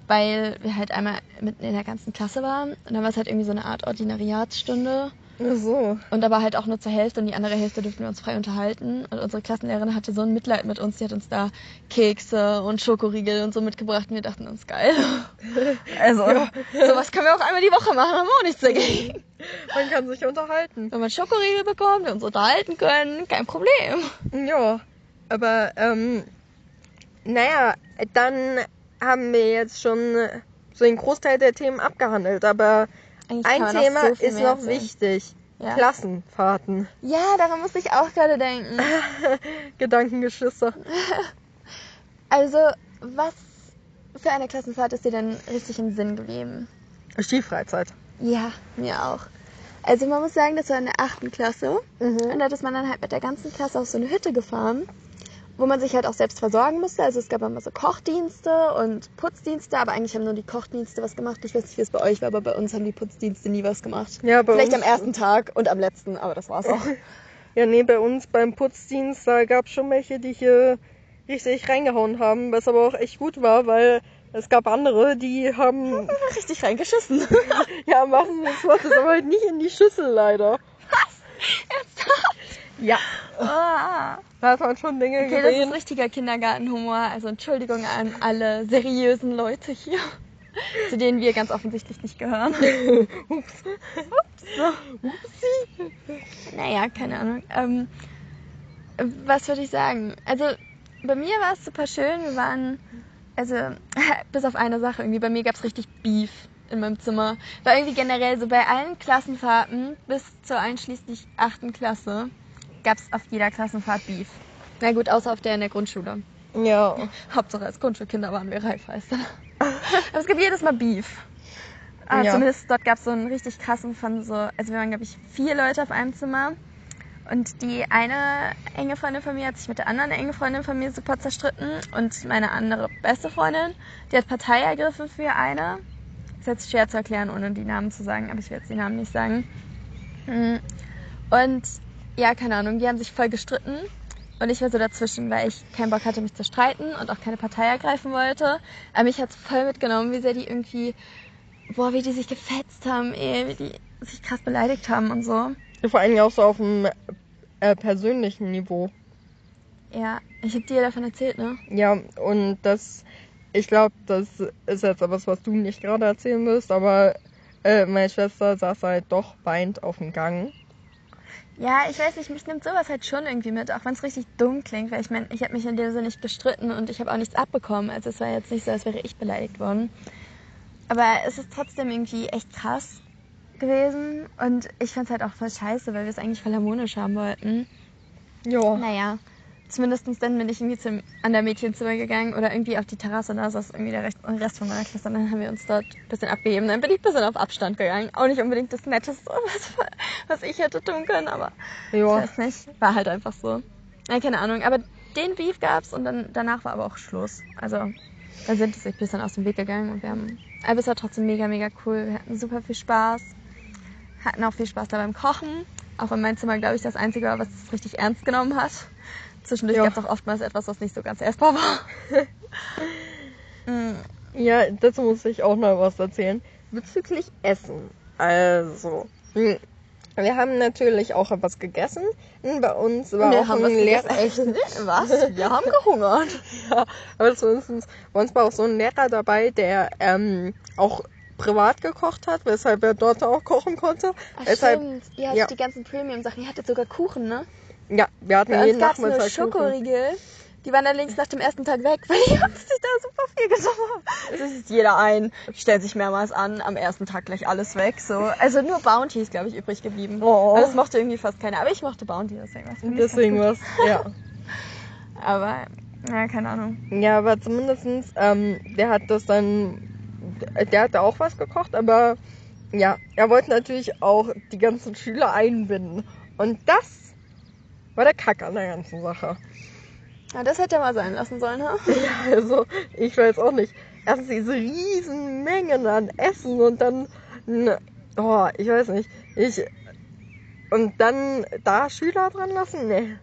Speaker 2: weil wir halt einmal mitten in der ganzen Klasse waren und dann war es halt irgendwie so eine Art Ordinariatsstunde
Speaker 1: Ach so.
Speaker 2: und aber halt auch nur zur Hälfte und die andere Hälfte durften wir uns frei unterhalten und unsere Klassenlehrerin hatte so ein Mitleid mit uns, die hat uns da Kekse und Schokoriegel und so mitgebracht und wir dachten uns, geil. Also, sowas können wir auch einmal die Woche machen, haben wir auch nichts dagegen.
Speaker 1: Man kann sich unterhalten.
Speaker 2: Wenn man Schokoriegel bekommt, wir uns unterhalten können, kein Problem.
Speaker 1: Ja. Aber, ähm, naja, dann haben wir jetzt schon so den Großteil der Themen abgehandelt. Aber ein Thema
Speaker 2: so
Speaker 1: ist noch
Speaker 2: erzählen.
Speaker 1: wichtig.
Speaker 2: Ja.
Speaker 1: Klassenfahrten.
Speaker 2: Ja, daran musste ich auch gerade denken.
Speaker 1: Gedankengeschüsse.
Speaker 2: Also, was für eine Klassenfahrt ist dir denn richtig im Sinn geblieben?
Speaker 1: Skifreizeit.
Speaker 2: Ja, mir auch. Also man muss sagen, das war in der achten Klasse. Und da ist man dann halt mit der ganzen Klasse auf so eine Hütte gefahren, wo man sich halt auch selbst versorgen musste. Also es gab immer so Kochdienste und Putzdienste, aber eigentlich haben nur die Kochdienste was gemacht. Ich weiß nicht, wie es bei euch war, aber bei uns haben die Putzdienste nie was gemacht.
Speaker 1: Ja, bei
Speaker 2: Vielleicht
Speaker 1: uns,
Speaker 2: am ersten Tag und am letzten, aber das war's auch.
Speaker 1: Ja, nee, bei uns beim Putzdienst, da gab es schon welche, die hier richtig reingehauen haben, was aber auch echt gut war, weil es gab andere, die haben,
Speaker 2: Richtig reingeschissen.
Speaker 1: ja, machen das es aber halt nicht in die Schüssel leider.
Speaker 2: Ernsthaft?
Speaker 1: Ja.
Speaker 2: Ah.
Speaker 1: Da hat man schon Dinge
Speaker 2: Okay, das ist
Speaker 1: gesehen.
Speaker 2: richtiger Kindergartenhumor. Also Entschuldigung an alle seriösen Leute hier, zu denen wir ganz offensichtlich nicht gehören.
Speaker 1: Ups.
Speaker 2: Naja, keine Ahnung. Ähm, was würde ich sagen? Also, bei mir war es super schön. Wir waren, also, bis auf eine Sache irgendwie. Bei mir gab es richtig Beef in meinem Zimmer. War irgendwie generell so bei allen Klassenfahrten bis zur einschließlich achten Klasse gab es auf jeder Klassenfahrt Beef. Na gut, außer auf der in der Grundschule.
Speaker 1: Ja.
Speaker 2: Hauptsache als Grundschulkinder waren wir reif, weißt du. Aber es gibt jedes Mal Beef. Ah,
Speaker 1: Ja.
Speaker 2: Zumindest dort gab es so einen richtig krassen von so, also wir waren glaube ich vier Leute auf einem Zimmer Und die eine enge Freundin von mir hat sich mit der anderen enge Freundin von mir super zerstritten. Und meine andere beste Freundin, die hat Partei ergriffen für eine. Ist jetzt schwer zu erklären, ohne die Namen zu sagen, aber ich werde jetzt die Namen nicht sagen. Mm. Und ja, keine Ahnung, die haben sich voll gestritten. Und ich war so dazwischen, weil ich keinen Bock hatte, mich zu streiten und auch keine Partei ergreifen wollte. Aber mich hat es voll mitgenommen, wie sehr die irgendwie, boah, wie die sich gefetzt haben, ey, wie die sich krass beleidigt haben und so.
Speaker 1: Vor allem auch so auf dem äh, persönlichen Niveau.
Speaker 2: Ja, ich habe dir davon erzählt, ne?
Speaker 1: Ja, und das, ich glaube, das ist jetzt etwas, was du nicht gerade erzählen wirst, aber äh, meine Schwester saß halt doch weint auf dem Gang.
Speaker 2: Ja, ich weiß nicht, mich nimmt sowas halt schon irgendwie mit, auch wenn es richtig dumm klingt, weil ich meine, ich habe mich in dem Sinne nicht gestritten und ich habe auch nichts abbekommen. Also es war jetzt nicht so, als wäre ich beleidigt worden. Aber es ist trotzdem irgendwie echt krass gewesen und ich fand es halt auch voll scheiße, weil wir es eigentlich voll harmonisch haben wollten.
Speaker 1: Ja.
Speaker 2: Naja, zumindest dann bin ich irgendwie zum, an der Mädchenzimmer gegangen oder irgendwie auf die Terrasse, da saß irgendwie der Rest von meiner Klasse und dann haben wir uns dort ein bisschen abgegeben. Dann bin ich ein bisschen auf Abstand gegangen. Auch nicht unbedingt das Netteste, was, was ich hätte tun können, aber
Speaker 1: Ja.
Speaker 2: ich weiß nicht. War halt einfach so. Ja, keine Ahnung, aber den Beef gab's und dann danach war aber auch Schluss. Also dann sind sie sich ein bisschen aus dem Weg gegangen und wir haben. Aber es war trotzdem mega, mega cool. Wir hatten super viel Spaß. Hatten auch viel Spaß da beim Kochen. Auch wenn mein Zimmer, glaube ich, das einzige war, was es richtig ernst genommen hat. Zwischendurch
Speaker 1: Ja.
Speaker 2: gab es auch oftmals etwas, was nicht so ganz essbar war. Mm,
Speaker 1: Ja, dazu muss ich auch noch was erzählen. Bezüglich Essen. Also, hm, wir haben natürlich auch etwas gegessen. Hm, Bei uns war auch ein Lehrer.
Speaker 2: Echt nicht? Was? Wir haben gehungert.
Speaker 1: Ja, aber zumindest bei uns war auch so ein Lehrer dabei, der ähm, auch privat gekocht hat, weshalb er dort auch kochen konnte.
Speaker 2: Ach,
Speaker 1: weshalb,
Speaker 2: stimmt. Ihr hattet
Speaker 1: ja.
Speaker 2: die ganzen Premium-Sachen. Ihr hattet sogar Kuchen, ne?
Speaker 1: Ja, wir hatten
Speaker 2: Bei
Speaker 1: jeden Nachmittag Kuchen.
Speaker 2: Schokoriegel. Die waren allerdings nach dem ersten Tag weg, weil die Jungs sich da super viel genommen haben. Das ist jeder ein, stellt sich mehrmals an, am ersten Tag gleich alles weg. So. Also nur Bounty ist, glaube ich, übrig geblieben.
Speaker 1: Oh.
Speaker 2: Aber das mochte irgendwie fast keiner. Aber ich mochte Bounty, deswegen was.
Speaker 1: Deswegen was, ja.
Speaker 2: Aber, ja, keine Ahnung.
Speaker 1: Ja, aber zumindestens, ähm, der hat das dann, der hatte auch was gekocht, aber ja, er wollte natürlich auch die ganzen Schüler einbinden. Und das war der Kack an der ganzen Sache.
Speaker 2: Ja, das hätte er mal sein lassen sollen, ha?
Speaker 1: Ja, also, ich weiß auch nicht. Erstens diese riesen Mengen an Essen und dann, n- oh, ich weiß nicht, ich, und dann da Schüler dran lassen? Nee.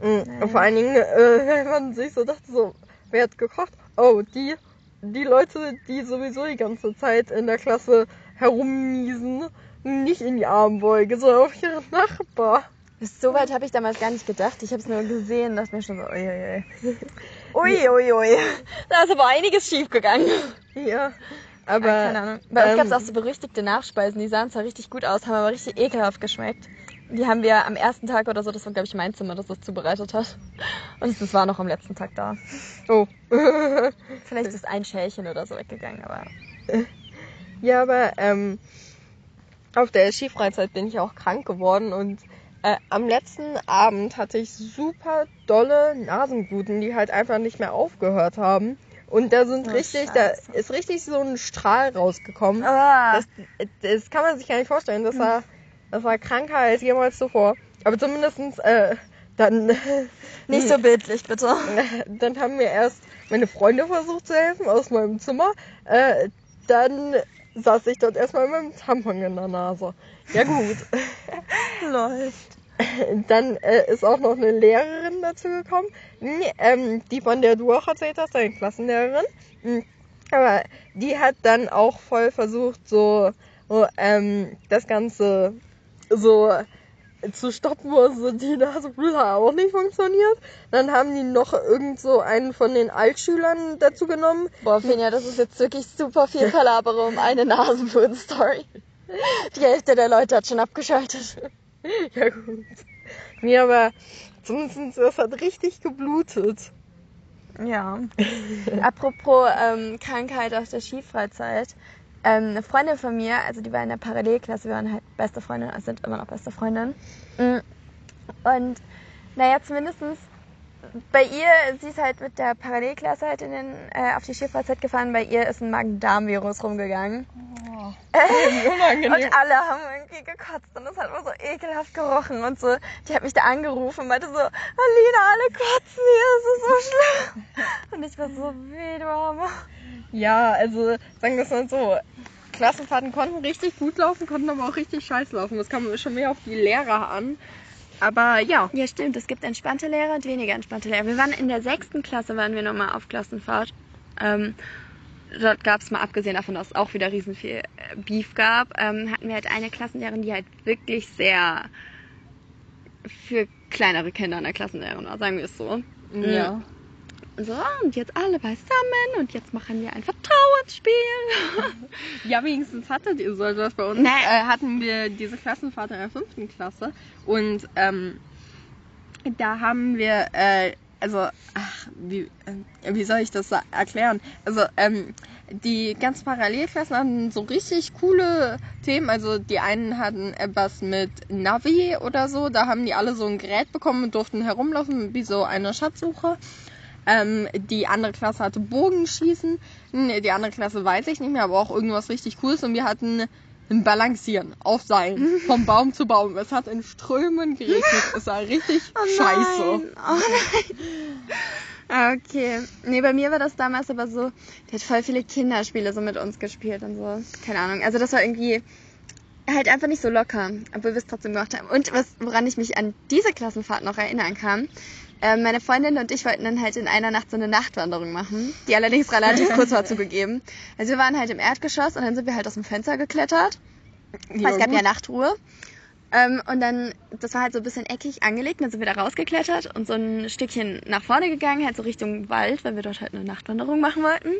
Speaker 1: Mhm.
Speaker 2: Nee.
Speaker 1: Vor allen Dingen, äh, wenn man sich so dachte, so, wer hat gekocht? Oh, die, die Leute, die sowieso die ganze Zeit in der Klasse herummiesen, nicht in die Armbeuge, sondern auf ihren Nachbar.
Speaker 2: So weit habe ich damals gar nicht gedacht. Ich habe es nur gesehen und dachte mir schon so, uiuiui. Uiuiui. Ui. Da ist aber einiges schief gegangen.
Speaker 1: Ja, aber.
Speaker 2: Ja, keine Ahnung. Bei uns
Speaker 1: ähm,
Speaker 2: gab es auch so berüchtigte Nachspeisen, die sahen zwar richtig gut aus, haben aber richtig ekelhaft geschmeckt. Die haben wir am ersten Tag oder so, das war glaube ich mein Zimmer, das das zubereitet hat. Und das war noch am letzten Tag da.
Speaker 1: Oh.
Speaker 2: Vielleicht ist ein Schälchen oder so weggegangen, aber
Speaker 1: Ja, aber ähm, auf der Skifreizeit bin ich auch krank geworden und äh, am letzten Abend hatte ich super dolle Nasenbluten, die halt einfach nicht mehr aufgehört haben. Und da sind
Speaker 2: Oh,
Speaker 1: richtig, da
Speaker 2: Scheiße.
Speaker 1: ist richtig so ein Strahl rausgekommen.
Speaker 2: ah,
Speaker 1: Das, das kann man sich gar nicht vorstellen. Das war, das war kranker als jemals zuvor. Aber zumindestens äh, dann,
Speaker 2: nicht so bildlich, bitte.
Speaker 1: dann haben mir erst meine Freunde versucht zu helfen aus meinem Zimmer. Äh, dann saß ich dort erstmal mit meinem Tampon in der Nase. Ja gut.
Speaker 2: Läuft.
Speaker 1: Dann äh, ist auch noch eine Lehrerin dazu gekommen, Nee, ähm, die von der du auch erzählt hast, deine Klassenlehrerin. Mm, Aber die hat dann auch voll versucht, so, so ähm, das Ganze so zu stoppen, wo so die Nasenblüte auch nicht funktioniert. Dann haben die noch irgend so einen von den Altschülern dazu genommen.
Speaker 2: Boah, Finja, das ist jetzt wirklich super viel Palabere um eine Nasenbluten-Story. Die Hälfte der Leute hat schon abgeschaltet.
Speaker 1: Ja gut. Nee, aber zumindest das hat richtig geblutet.
Speaker 2: Ja. Apropos ähm, Krankheit aus der Skifreizeit. Ähm, eine Freundin von mir, also die war in der Parallelklasse, wir waren halt beste Freundinnen, also sind immer noch beste Freundinnen. Mm. Und naja, zumindestens bei ihr, sie ist halt mit der Parallelklasse halt in den, äh, auf die Skifreizeit gefahren, bei ihr ist ein Magen-Darm-Virus rumgegangen.
Speaker 1: Unangenehm.
Speaker 2: Und alle haben irgendwie gekotzt und es hat immer so ekelhaft gerochen und so. Die hat mich da angerufen und meinte so, Alina, alle kotzen hier, es ist so schlimm. Und ich war so, weh, du Arme.
Speaker 1: Ja, also sagen wir es mal so. Klassenfahrten konnten richtig gut laufen, konnten aber auch richtig scheiß laufen. Das kam schon mehr auf die Lehrer an. Aber ja.
Speaker 2: Ja, stimmt. Es gibt entspannte Lehrer und weniger entspannte Lehrer. Wir waren in der sechsten Klasse, waren wir nochmal auf Klassenfahrt. Ähm, dort gab es mal, abgesehen davon, dass es auch wieder riesen viel äh, Beef gab, ähm, hatten wir halt eine Klassenlehrerin, die halt wirklich sehr für kleinere Kinder eine Klassenlehrerin war, sagen wir es so.
Speaker 1: Ja.
Speaker 2: So, und jetzt alle beisammen und jetzt machen wir ein Vertrauensspiel.
Speaker 1: Ja, wenigstens hattet ihr so etwas bei uns.
Speaker 2: Nee.
Speaker 1: Äh, hatten wir diese Klassenfahrt in der fünften Klasse und ähm, da haben wir, äh, also, ach, wie, äh, wie soll ich das erklären? Also, ähm, die ganzen Parallelklassen hatten so richtig coole Themen. Also die einen hatten etwas mit Navi oder so. Da haben die alle so ein Gerät bekommen und durften herumlaufen wie so eine Schatzsuche. Ähm, die andere Klasse hatte Bogenschießen. Hm, Die andere Klasse weiß ich nicht mehr, aber auch irgendwas richtig Cooles. Und wir hatten ein Balancieren auf Seilen vom Baum zu Baum. Es hat in Strömen geregnet. Es war richtig scheiße.
Speaker 2: Oh nein. Ah, Okay. Nee, bei mir war das damals aber so, der hat voll viele Kinderspiele so mit uns gespielt und so. Keine Ahnung. Also das war irgendwie halt einfach nicht so locker, obwohl wir es trotzdem gemacht haben. Und was, woran ich mich an diese Klassenfahrt noch erinnern kann, äh, meine Freundin und ich wollten dann halt in einer Nacht so eine Nachtwanderung machen, die allerdings relativ kurz war zugegeben. Also wir waren halt im Erdgeschoss und dann sind wir halt aus dem Fenster geklettert. Weil es gab ja Nachtruhe. Ähm, und dann, das war halt so ein bisschen eckig angelegt, dann sind wir da rausgeklettert und so ein Stückchen nach vorne gegangen, halt so Richtung Wald, weil wir dort halt eine Nachtwanderung machen wollten.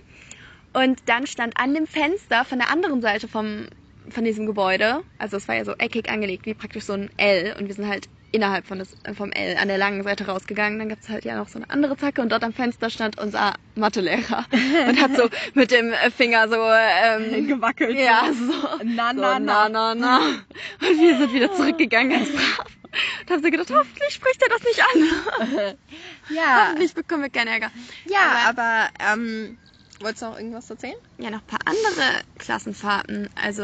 Speaker 2: Und dann stand an dem Fenster von der anderen Seite vom, von diesem Gebäude, also es war ja so eckig angelegt, wie praktisch so ein L und wir sind halt innerhalb von des, vom L an der langen Seite rausgegangen. Dann gab es halt ja noch so eine andere Zacke und dort am Fenster stand unser Mathelehrer und hat so mit dem Finger so ähm,
Speaker 1: gewackelt.
Speaker 2: ja, so.
Speaker 1: Na,
Speaker 2: So,
Speaker 1: na,
Speaker 2: na,
Speaker 1: na.
Speaker 2: na, na. Und wir sind wieder zurückgegangen, ganz brav. Und haben so gedacht, hoffentlich spricht er das nicht an.
Speaker 1: Ja,
Speaker 2: Hoffentlich bekommen wir keinen Ärger.
Speaker 1: ja, aber, ähm, wolltest du noch irgendwas erzählen?
Speaker 2: Ja, noch ein paar andere Klassenfahrten. Also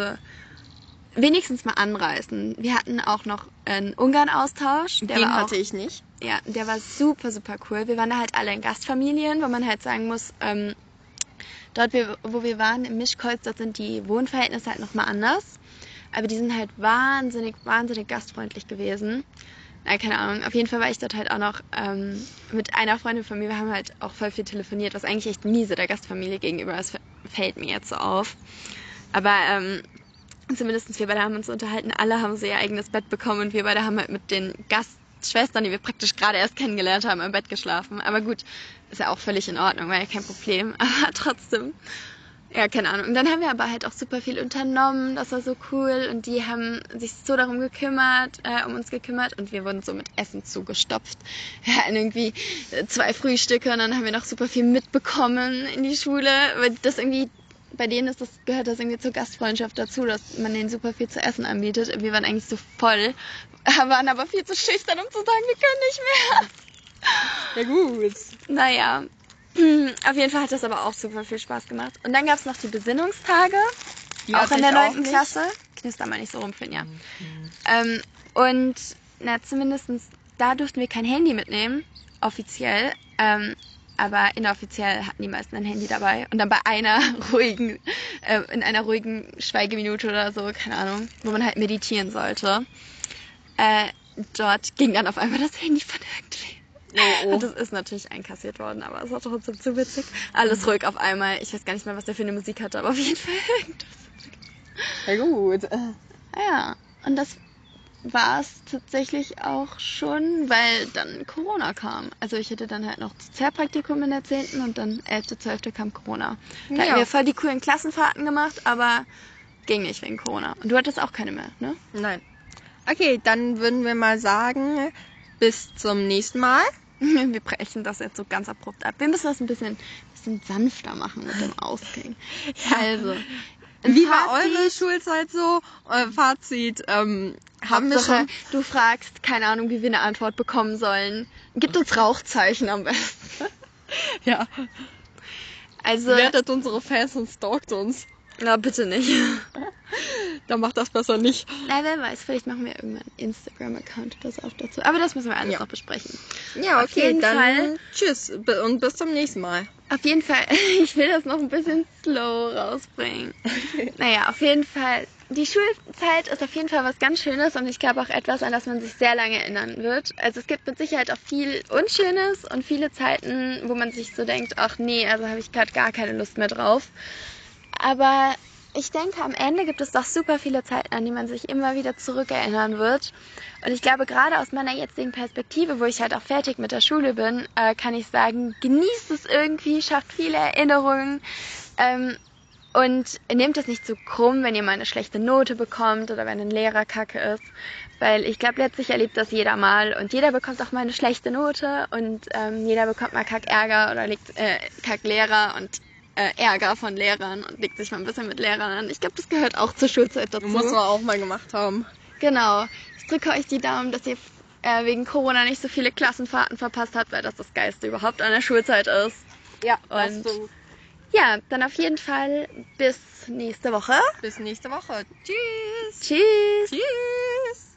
Speaker 2: wenigstens mal anreißen. Wir hatten auch noch einen Ungarn-Austausch.
Speaker 1: Den
Speaker 2: war auch,
Speaker 1: hatte ich nicht.
Speaker 2: Ja, der war super, super cool. Wir waren da halt alle in Gastfamilien, wo man halt sagen muss, ähm, dort, wo wir waren, im Mischkreuz, dort sind die Wohnverhältnisse halt nochmal anders. Aber die sind halt wahnsinnig, wahnsinnig gastfreundlich gewesen. Na, keine Ahnung. Auf jeden Fall war ich dort halt auch noch ähm, mit einer Freundin von mir. Wir haben halt auch voll viel telefoniert, was eigentlich echt miese der Gastfamilie gegenüber ist. Fällt mir jetzt so auf. Aber ähm, zumindest wir beide haben uns unterhalten. Alle haben so ihr eigenes Bett bekommen und wir beide haben halt mit den Gastschwestern, die wir praktisch gerade erst kennengelernt haben, im Bett geschlafen. Aber gut, ist ja auch völlig in Ordnung, war ja kein Problem. Aber trotzdem, ja, keine Ahnung. Und dann haben wir aber halt auch super viel unternommen. Das war so cool. Und die haben sich so darum gekümmert, äh, um uns gekümmert. Und wir wurden so mit Essen zugestopft. Hatten irgendwie äh, zwei Frühstücke und dann haben wir noch super viel mitbekommen in die Schule. Weil das irgendwie, bei denen ist das, gehört das irgendwie zur Gastfreundschaft dazu, dass man denen super viel zu essen anbietet. Wir waren eigentlich so voll, waren aber viel zu schüchtern, um zu sagen, wir können nicht mehr.
Speaker 1: Ja, gut.
Speaker 2: Naja, auf jeden Fall hat das aber auch super viel Spaß gemacht. Und dann gab es noch die Besinnungstage,
Speaker 1: Die
Speaker 2: auch in der
Speaker 1: ich auch
Speaker 2: 9.
Speaker 1: nicht.
Speaker 2: Klasse. Knister mal nicht so rum, Finja. Ähm, und na, zumindestens da durften wir kein Handy mitnehmen, offiziell. Ähm, aber inoffiziell hatten die meisten ein Handy dabei. Und dann bei einer ruhigen, äh, in einer ruhigen Schweigeminute oder so, keine Ahnung, wo man halt meditieren sollte, äh, dort ging dann auf einmal das Handy von irgendwem.
Speaker 1: Oh, oh.
Speaker 2: Und das ist natürlich einkassiert worden, aber es war trotzdem zu witzig. Alles ruhig auf einmal. Ich weiß gar nicht mehr, was der für eine Musik hatte, aber auf jeden Fall irgendwas.
Speaker 1: Ja, gut.
Speaker 2: Ja, und das war es tatsächlich auch schon, weil dann Corona kam. Also ich hatte dann halt noch Sozialpraktikum in der 10. und dann 11., 12. kam Corona. Da
Speaker 1: Ja.
Speaker 2: hatten wir voll die coolen Klassenfahrten gemacht, aber ging nicht wegen Corona. Und du hattest auch keine mehr, ne?
Speaker 1: Nein. Okay, dann würden wir mal sagen, bis zum nächsten Mal.
Speaker 2: Wir brechen das jetzt so ganz abrupt ab. Wir müssen das ein bisschen, bisschen sanfter machen mit dem Ausgehen. Also,
Speaker 1: Wie war
Speaker 2: Fazit-
Speaker 1: eure Schulzeit so? Euer Fazit, ähm, haben wir schon...
Speaker 2: du fragst, keine Ahnung, wie wir eine Antwort bekommen sollen. Gib uns Rauchzeichen am besten.
Speaker 1: Ja,
Speaker 2: Also,
Speaker 1: werdet unsere Fans und stalkt uns.
Speaker 2: Na, bitte nicht.
Speaker 1: Dann mach das besser nicht.
Speaker 2: Na, wer weiß, vielleicht machen wir irgendwann einen Instagram-Account oder so auch dazu. Aber das müssen wir alles
Speaker 1: Ja.
Speaker 2: noch besprechen.
Speaker 1: Ja,
Speaker 2: Auf
Speaker 1: okay,
Speaker 2: jeden
Speaker 1: dann
Speaker 2: Fall.
Speaker 1: tschüss und bis zum nächsten Mal.
Speaker 2: Auf jeden Fall, ich will das noch ein bisschen slow rausbringen. Naja, auf jeden Fall. Die Schulzeit ist auf jeden Fall was ganz Schönes und ich glaube auch etwas, an das man sich sehr lange erinnern wird. Also es gibt mit Sicherheit auch viel Unschönes und viele Zeiten, wo man sich so denkt, ach nee, also habe ich gerade gar keine Lust mehr drauf. Aber ich denke, am Ende gibt es doch super viele Zeiten, an die man sich immer wieder zurückerinnern wird. Und ich glaube, gerade aus meiner jetzigen Perspektive, wo ich halt auch fertig mit der Schule bin, äh, kann ich sagen, genießt es irgendwie, schafft viele Erinnerungen. Ähm, und nehmt es nicht zu krumm, wenn ihr mal eine schlechte Note bekommt oder wenn ein Lehrer kacke ist. Weil ich glaube, letztlich erlebt das jeder mal und jeder bekommt auch mal eine schlechte Note und ähm, jeder bekommt mal Kack-Ärger oder legt äh, Kack-Lehrer und äh, Ärger von Lehrern und legt sich mal ein bisschen mit Lehrern an. Ich glaube, das gehört auch zur Schulzeit dazu.
Speaker 1: Muss man auch mal gemacht haben.
Speaker 2: Genau. Ich drücke euch die Daumen, dass ihr äh, wegen Corona nicht so viele Klassenfahrten verpasst habt, weil das das Geiste überhaupt an der Schulzeit ist.
Speaker 1: Ja,
Speaker 2: Und-
Speaker 1: und
Speaker 2: Ja, dann auf jeden Fall bis nächste Woche.
Speaker 1: bis nächste Woche. Tschüss.
Speaker 2: Tschüss.
Speaker 1: Tschüss.